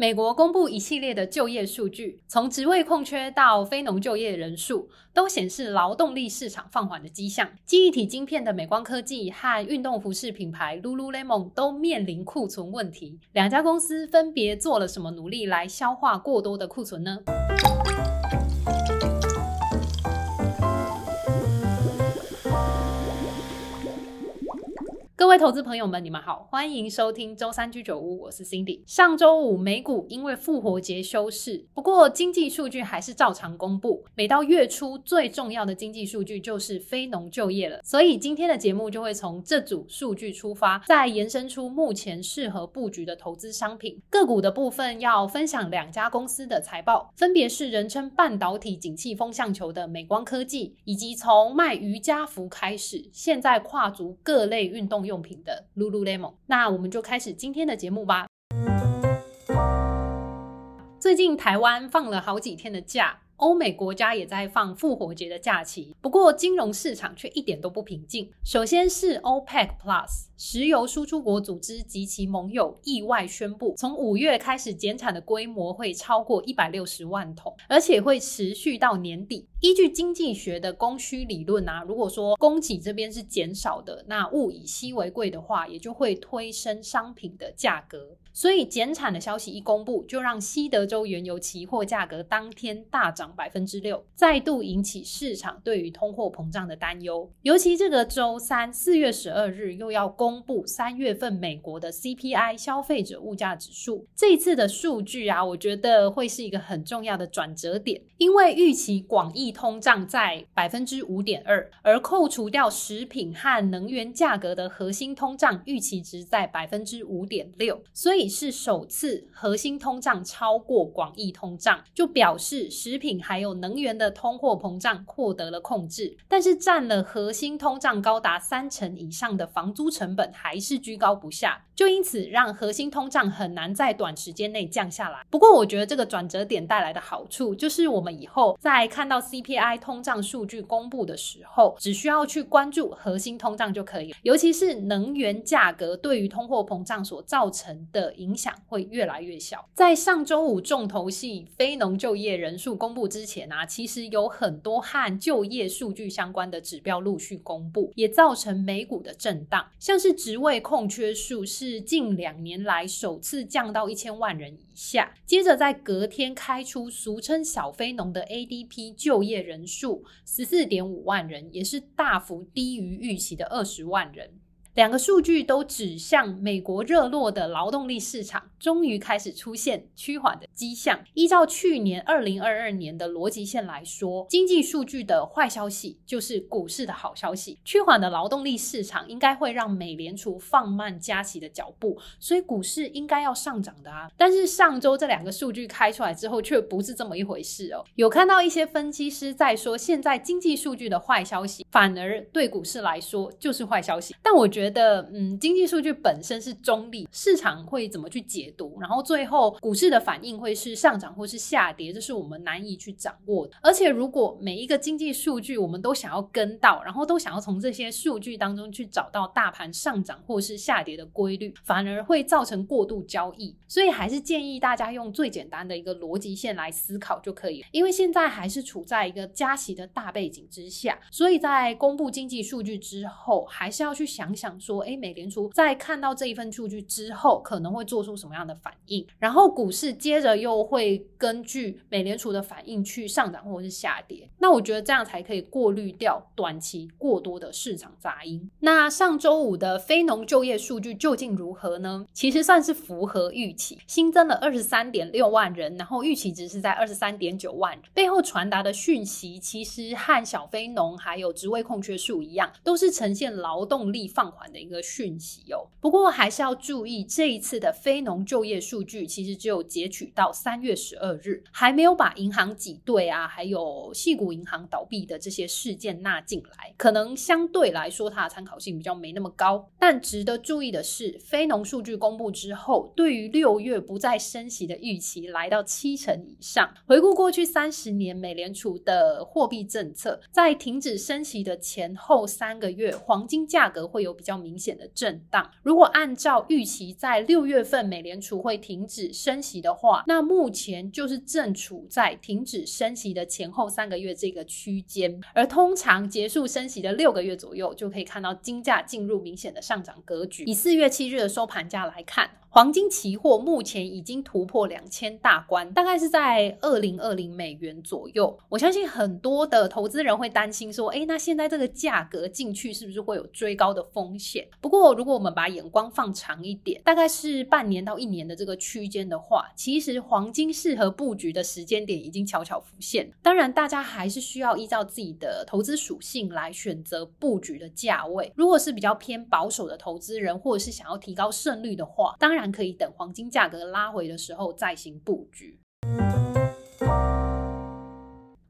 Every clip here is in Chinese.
美国公布一系列的就业数据，从职位空缺到非农就业人数，都显示劳动力市场放缓的迹象。记忆体晶片的美光科技和运动服饰品牌 Lululemon 都面临库存问题。两家公司分别做了什么努力来消化过多的库存呢？各位投资朋友们，你们好，欢迎收听周三居酒屋，我是 Cindy。上周五美股因为复活节休市，不过经济数据还是照常公布。每到月初，最重要的经济数据就是非农就业了，所以今天的节目就会从这组数据出发，再延伸出目前适合布局的投资商品。个股的部分要分享两家公司的财报，分别是人称半导体景气风向球的美光科技，以及从卖瑜伽服开始，现在跨足各类运动用品的 Lululemon，那我们就开始今天的节目吧。最近台湾放了好几天的假。欧美国家也在放复活节的假期，不过金融市场却一点都不平静。首先是 OPEC Plus 石油输出国组织及其盟友意外宣布，从五月开始减产的规模会超过一百六十万桶，而且会持续到年底。依据经济学的供需理论啊，如果说供给这边是减少的，那物以稀为贵的话，也就会推升商品的价格。所以减产的消息一公布，就让西德州原油期货价格当天大涨百分之六，再度引起市场对于通货膨胀的担忧。尤其这个周三四月十二日又要公布三月份美国的 CPI 消费者物价指数，这次的数据啊，我觉得会是一个很重要的转折点，因为预期广义通胀在百分之五点二，而扣除掉食品和能源价格的核心通胀预期值在百分之五点六，所以。是首次核心通胀超过广义通胀，就表示食品还有能源的通货膨胀获得了控制。但是占了核心通胀高达三成以上的房租成本还是居高不下，就因此让核心通胀很难在短时间内降下来。不过我觉得这个转折点带来的好处，就是我们以后在看到 CPI 通胀数据公布的时候，只需要去关注核心通胀就可以了。尤其是能源价格对于通货膨胀所造成的。影响会越来越小。在上周五重头戏非农就业人数公布之前啊，其实有很多和就业数据相关的指标陆续公布，也造成美股的震荡。像是职位空缺数是近两年来首次降到一千万人以下，接着在隔天开出俗称小非农的 ADP 就业业人数十四点五万人，也是大幅低于预期的二十万人。两个数据都指向美国热络的劳动力市场终于开始出现趋缓的迹象。依照去年二零二二年的逻辑线来说，经济数据的坏消息就是股市的好消息。趋缓的劳动力市场应该会让美联储放慢加息的脚步，所以股市应该要上涨的啊。但是上周这两个数据开出来之后，却不是这么一回事哦。有看到一些分析师在说，现在经济数据的坏消息反而对股市来说就是坏消息。但我觉得。觉得嗯，经济数据本身是中立，市场会怎么去解读？然后最后股市的反应会是上涨或是下跌，这是我们难以去掌握的。而且如果每一个经济数据我们都想要跟到，然后都想要从这些数据当中去找到大盘上涨或是下跌的规律，反而会造成过度交易。所以还是建议大家用最简单的一个逻辑线来思考就可以了。因为现在还是处在一个加息的大背景之下，所以在公布经济数据之后，还是要去想想。说，诶，美联储在看到这一份数据之后，可能会做出什么样的反应？然后股市接着又会根据美联储的反应去上涨或者是下跌。那我觉得这样才可以过滤掉短期过多的市场杂音。那上周五的非农就业数据究竟如何呢？其实算是符合预期，新增了二十三点六万人，然后预期值是在二十三点九万人。背后传达的讯息其实和小非农还有职位空缺数一样，都是呈现劳动力放缓的一个讯息哦，不过还是要注意，这一次的非农就业数据其实只有截取到三月十二日，还没有把银行挤兑啊，还有矽谷银行倒闭的这些事件纳进来，可能相对来说它的参考性比较没那么高。但值得注意的是，非农数据公布之后，对于六月不再升息的预期来到七成以上。回顾过去三十年美联储的货币政策，在停止升息的前后三个月，黄金价格会有比较。较明显的震荡。如果按照预期在六月份美联储会停止升息的话，那目前就是正处在停止升息的前后三个月这个区间，而通常结束升息的六个月左右，就可以看到金价进入明显的上涨格局。以四月七日的收盘价来看。黄金期货目前已经突破两千大关，大概是在二零二零美元左右。我相信很多的投资人会担心说，诶，那现在这个价格进去是不是会有追高的风险？不过，如果我们把眼光放长一点，大概是半年到一年的这个区间的话，其实黄金适合布局的时间点已经悄悄浮现。当然，大家还是需要依照自己的投资属性来选择布局的价位。如果是比较偏保守的投资人，或者是想要提高胜率的话，当然。然可以等黄金价格拉回的时候再行布局。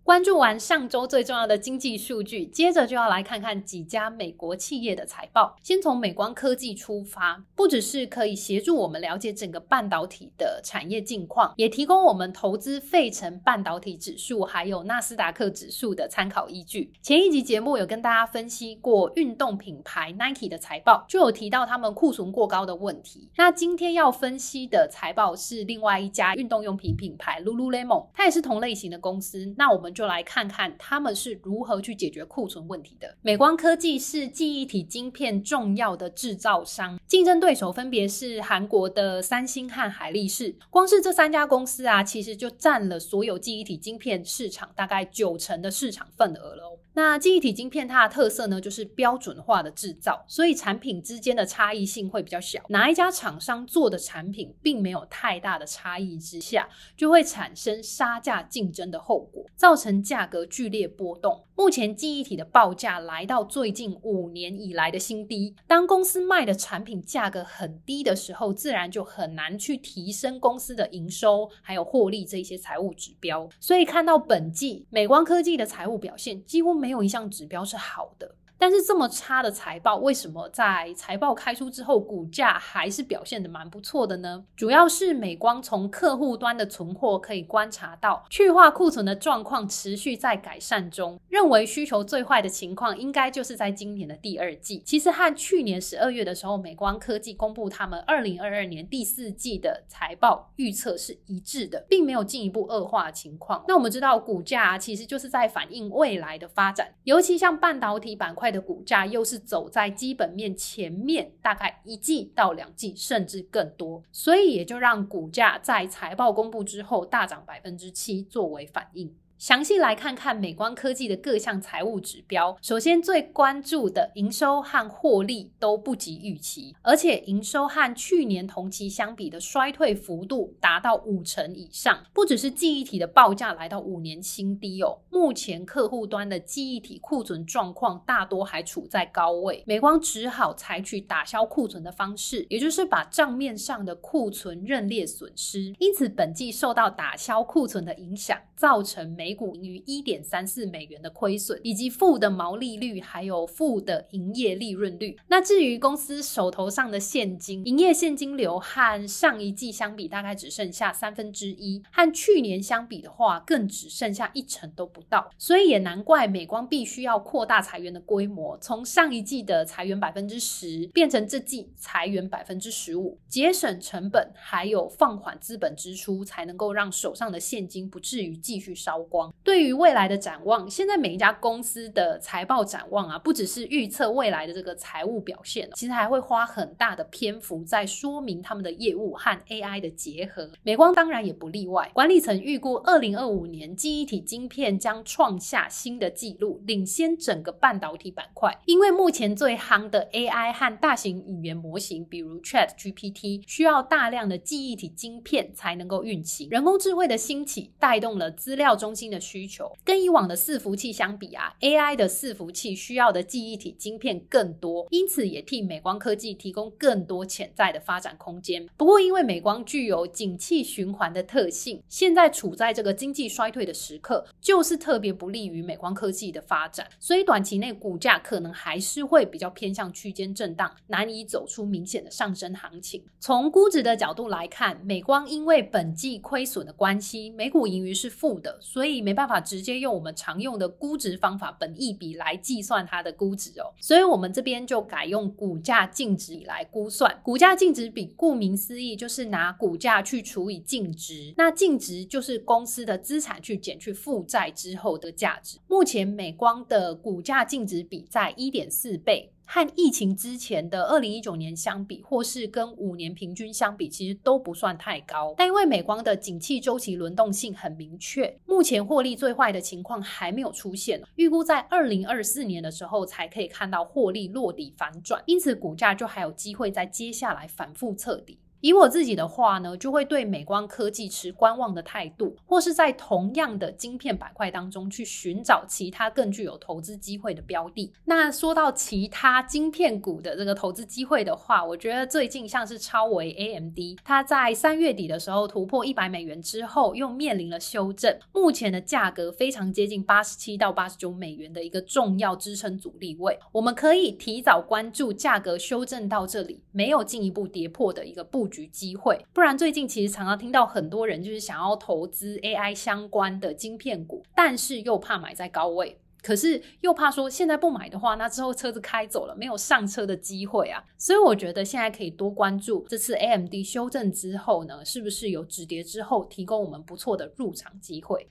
关注完上周最重要的经济数据，接着就要来看看几家美国企业的财报。先从美光科技出发，不只是可以协助我们了解整个半导体的产业近况，也提供我们投资费城半导体指数还有纳斯达克指数的参考依据。前一集节目有跟大家分析过运动品牌 Nike 的财报，就有提到他们库存过高的问题。那今天要分析的财报是另外一家运动用品品牌 Lululemon，它也是同类型的公司。那我们就来看看他们是如何去解决库存问题的。美光科技是记忆体晶片重要的制造商，竞争对手分别是韩国的三星和海力士。光是这三家公司啊，其实就占了所有记忆体晶片市场大概九成的市场份额了。那记忆体晶片它的特色呢，就是标准化的制造，所以产品之间的差异性会比较小。哪一家厂商做的产品并没有太大的差异之下，就会产生杀价竞争的后果，造成价格剧烈波动。目前记忆体的报价来到最近五年以来的新低。当公司卖的产品价格很低的时候，自然就很难去提升公司的营收还有获利这些财务指标。所以看到本季美光科技的财务表现，几乎没。有一项指标是好的。但是这么差的财报，为什么在财报开出之后，股价还是表现的蛮不错的呢？主要是美光从客户端的存货可以观察到，去化库存的状况持续在改善中。认为需求最坏的情况，应该就是在今年的第二季。其实和去年十二月的时候，美光科技公布他们二零二二年第四季的财报预测是一致的，并没有进一步恶化情况。那我们知道，股价其实就是在反映未来的发展，尤其像半导体板块。的股价又是走在基本面前面，大概一季到两季，甚至更多，所以也就让股价在财报公布之后大涨百分之七，作为反应。详细来看看美光科技的各项财务指标。首先，最关注的营收和获利都不及预期，而且营收和去年同期相比的衰退幅度达到五成以上。不只是记忆体的报价来到五年新低哦，目前客户端的记忆体库存状况大多还处在高位，美光只好采取打消库存的方式，也就是把账面上的库存认列损失。因此，本季受到打消库存的影响，造成美每股盈余一点三四美元的亏损，以及负的毛利率，还有负的营业利润率。那至于公司手头上的现金，营业现金流和上一季相比，大概只剩下三分之一；和去年相比的话，更只剩下一成都不到。所以也难怪美光必须要扩大裁员的规模，从上一季的裁员百分之十，变成这季裁员百分之十五，节省成本，还有放缓资本支出，才能够让手上的现金不至于继续烧光。对于未来的展望，现在每一家公司的财报展望啊，不只是预测未来的这个财务表现，其实还会花很大的篇幅在说明他们的业务和 AI 的结合。美光当然也不例外，管理层预估二零二五年记忆体晶片将创下新的纪录，领先整个半导体板块。因为目前最夯的 AI 和大型语言模型，比如 ChatGPT，需要大量的记忆体晶片才能够运行。人工智慧的兴起带动了资料中心的需求跟以往的伺服器相比啊，AI 的伺服器需要的记忆体晶片更多，因此也替美光科技提供更多潜在的发展空间。不过，因为美光具有景气循环的特性，现在处在这个经济衰退的时刻，就是特别不利于美光科技的发展，所以短期内股价可能还是会比较偏向区间震荡，难以走出明显的上升行情。从估值的角度来看，美光因为本季亏损的关系，每股盈余是负的，所以。以没办法直接用我们常用的估值方法本益比来计算它的估值哦。所以我们这边就改用股价净值比来估算。股价净值比顾名思义就是拿股价去除以净值，那净值就是公司的资产去减去负债之后的价值。目前美光的股价净值比在一点四倍。和疫情之前的二零一九年相比，或是跟五年平均相比，其实都不算太高。但因为美光的景气周期轮动性很明确，目前获利最坏的情况还没有出现，预估在二零二四年的时候才可以看到获利落底反转，因此股价就还有机会在接下来反复测底。以我自己的话呢，就会对美光科技持观望的态度，或是在同样的晶片板块当中去寻找其他更具有投资机会的标的。那说到其他晶片股的这个投资机会的话，我觉得最近像是超微 AMD，它在三月底的时候突破一百美元之后，又面临了修正，目前的价格非常接近八十七到八十九美元的一个重要支撑阻力位，我们可以提早关注价格修正到这里，没有进一步跌破的一个布局机会，不然最近其实常常听到很多人就是想要投资 AI 相关的晶片股，但是又怕买在高位，可是又怕说现在不买的话，那之后车子开走了，没有上车的机会啊。所以我觉得现在可以多关注这次 AMD 修正之后呢，是不是有止跌之后提供我们不错的入场机会。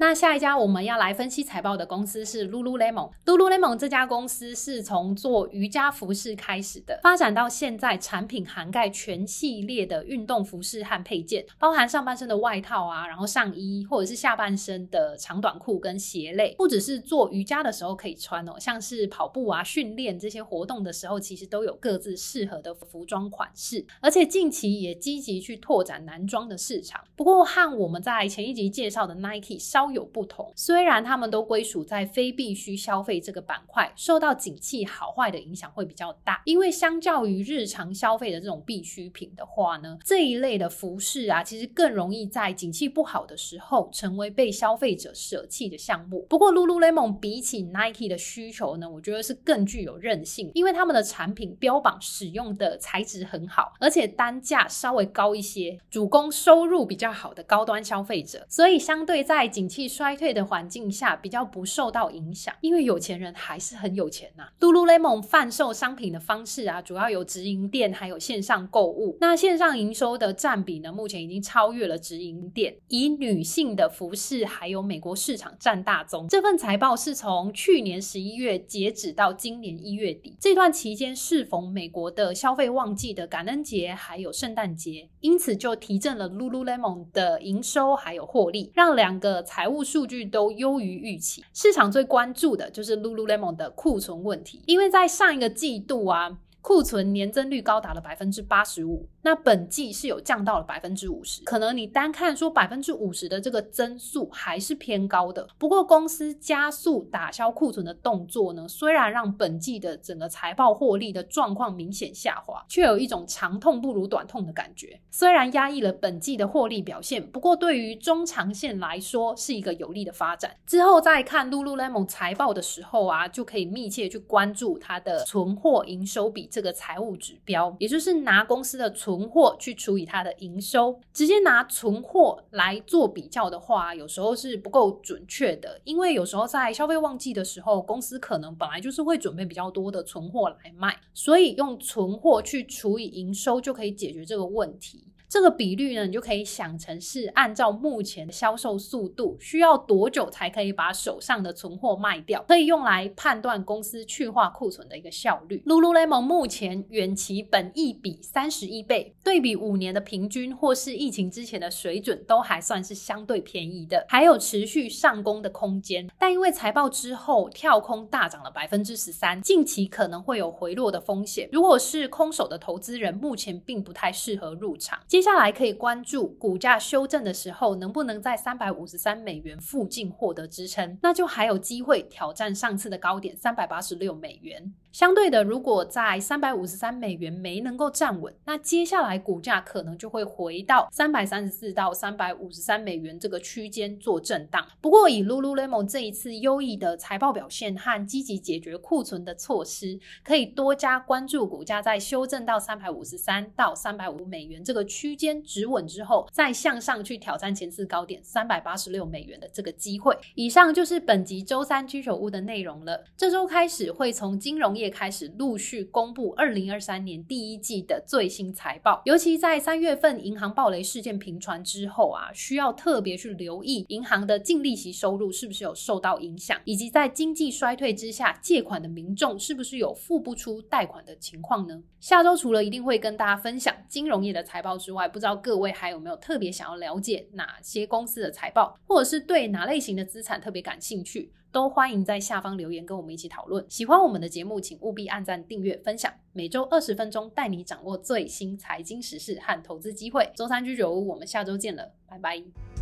那下一家我们要来分析财报的公司是 Lululemon。Lululemon 这家公司是从做瑜伽服饰开始的，发展到现在产品涵盖全系列的运动服饰和配件，包含上半身的外套啊，然后上衣或者是下半身的长短裤跟鞋类，不只是做瑜伽的时候可以穿哦，像是跑步啊、训练这些活动的时候，其实都有各自适合的服装款式。而且近期也积极去拓展男装的市场。不过和我们在前一集介绍的 Nike 稍有不同，虽然他们都归属在非必需消费这个板块，受到景气好坏的影响会比较大。因为相较于日常消费的这种必需品的话呢，这一类的服饰啊，其实更容易在景气不好的时候成为被消费者舍弃的项目。不过，Lululemon 比起 Nike 的需求呢，我觉得是更具有韧性，因为他们的产品标榜使用的材质很好，而且单价稍微高一些，主攻收入比较好的高端消费者，所以相对在景气衰退的环境下比较不受到影响，因为有钱人还是很有钱呐、Lululemon 贩售商品的方式啊，主要有直营店，还有线上购物。那线上营收的占比呢，目前已经超越了直营店，以女性的服饰还有美国市场占大宗。这份财报是从去年十一月截止到今年一月底，这段期间适逢美国的消费旺季的感恩节还有圣诞节，因此就提振了 Lululemon 的营收还有获利，让两个财务数据。都优于预期，市场最关注的就是 Lululemon 的库存问题，因为在上一个季度啊。库存年增率高达了百分之八十五，那本季是有降到了百分之五十。可能你单看说百分之五十的这个增速还是偏高的。不过公司加速打消库存的动作呢，虽然让本季的整个财报获利的状况明显下滑，却有一种长痛不如短痛的感觉。虽然压抑了本季的获利表现，不过对于中长线来说是一个有利的发展。之后再看 Lululemon 财报的时候啊，就可以密切去关注它的存货营收比。这个财务指标，也就是拿公司的存货去除以它的营收，直接拿存货来做比较的话，有时候是不够准确的。因为有时候在消费旺季的时候，公司可能本来就是会准备比较多的存货来卖，所以用存货去除以营收就可以解决这个问题。这个比率呢，你就可以想成是按照目前的销售速度，需要多久才可以把手上的存货卖掉，可以用来判断公司去化库存的一个效率。Lululemon 目前远期本益比三十一倍，对比五年的平均或是疫情之前的水准，都还算是相对便宜的，还有持续上攻的空间。但因为财报之后跳空大涨了百分之十三，近期可能会有回落的风险。如果是空手的投资人，目前并不太适合入场。接下来可以关注股价修正的时候，能不能在三百五十三美元附近获得支撑，那就还有机会挑战上次的高点三百八十六美元。相对的，如果在三百五十三美元没能够站稳，那接下来股价可能就会回到三百三十四到三百五十三美元这个区间做震荡。不过，以 Lululemon 这一次优异的财报表现和积极解决库存的措施，可以多加关注股价在修正到三百五十三到三百五美元这个区间止稳之后，再向上去挑战前次高点三百八十六美元的这个机会。以上就是本集周三居酒屋的内容了。这周开始会从金融业开始陆续公布二零二三年第一季的最新财报，尤其在三月份银行暴雷事件频传之后啊，需要特别去留意银行的净利息收入是不是有受到影响，以及在经济衰退之下借款的民众是不是有付不出贷款的情况呢？下周除了一定会跟大家分享金融业的财报之外，不知道各位还有没有特别想要了解哪些公司的财报，或者是对哪类型的资产特别感兴趣？都欢迎在下方留言跟我们一起讨论。喜欢我们的节目，请务必按赞、订阅、分享。每周二十分钟，带你掌握最新财经时事和投资机会。周三居酒屋，我们下周见了，拜拜。